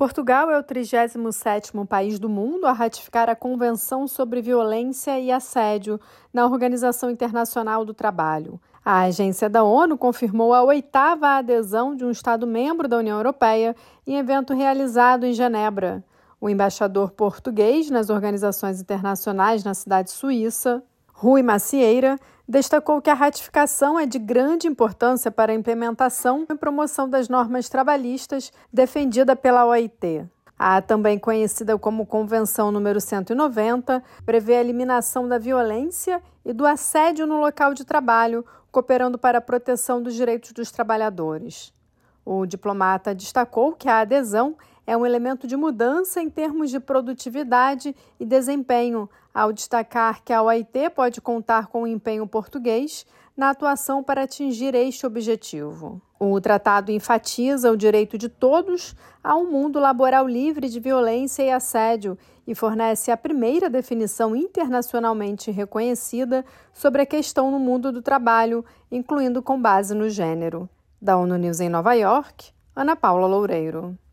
Portugal é o 37º país do mundo a ratificar a Convenção sobre Violência e Assédio na Organização Internacional do Trabalho. A agência da ONU confirmou a oitava adesão de um Estado-membro da União Europeia em evento realizado em Genebra. O embaixador português nas organizações internacionais na cidade suíça, Rui Macieira, destacou que a ratificação é de grande importância para a implementação e promoção das normas trabalhistas defendida pela OIT. A também conhecida como Convenção número 190 prevê a eliminação da violência e do assédio no local de trabalho, cooperando para a proteção dos direitos dos trabalhadores. O diplomata destacou que a adesão é um elemento de mudança em termos de produtividade e desempenho, ao destacar que a OIT pode contar com o empenho português na atuação para atingir este objetivo. O tratado enfatiza o direito de todos a um mundo laboral livre de violência e assédio e fornece a primeira definição internacionalmente reconhecida sobre a questão no mundo do trabalho, incluindo com base no gênero. Da ONU News em Nova York, Ana Paula Loureiro.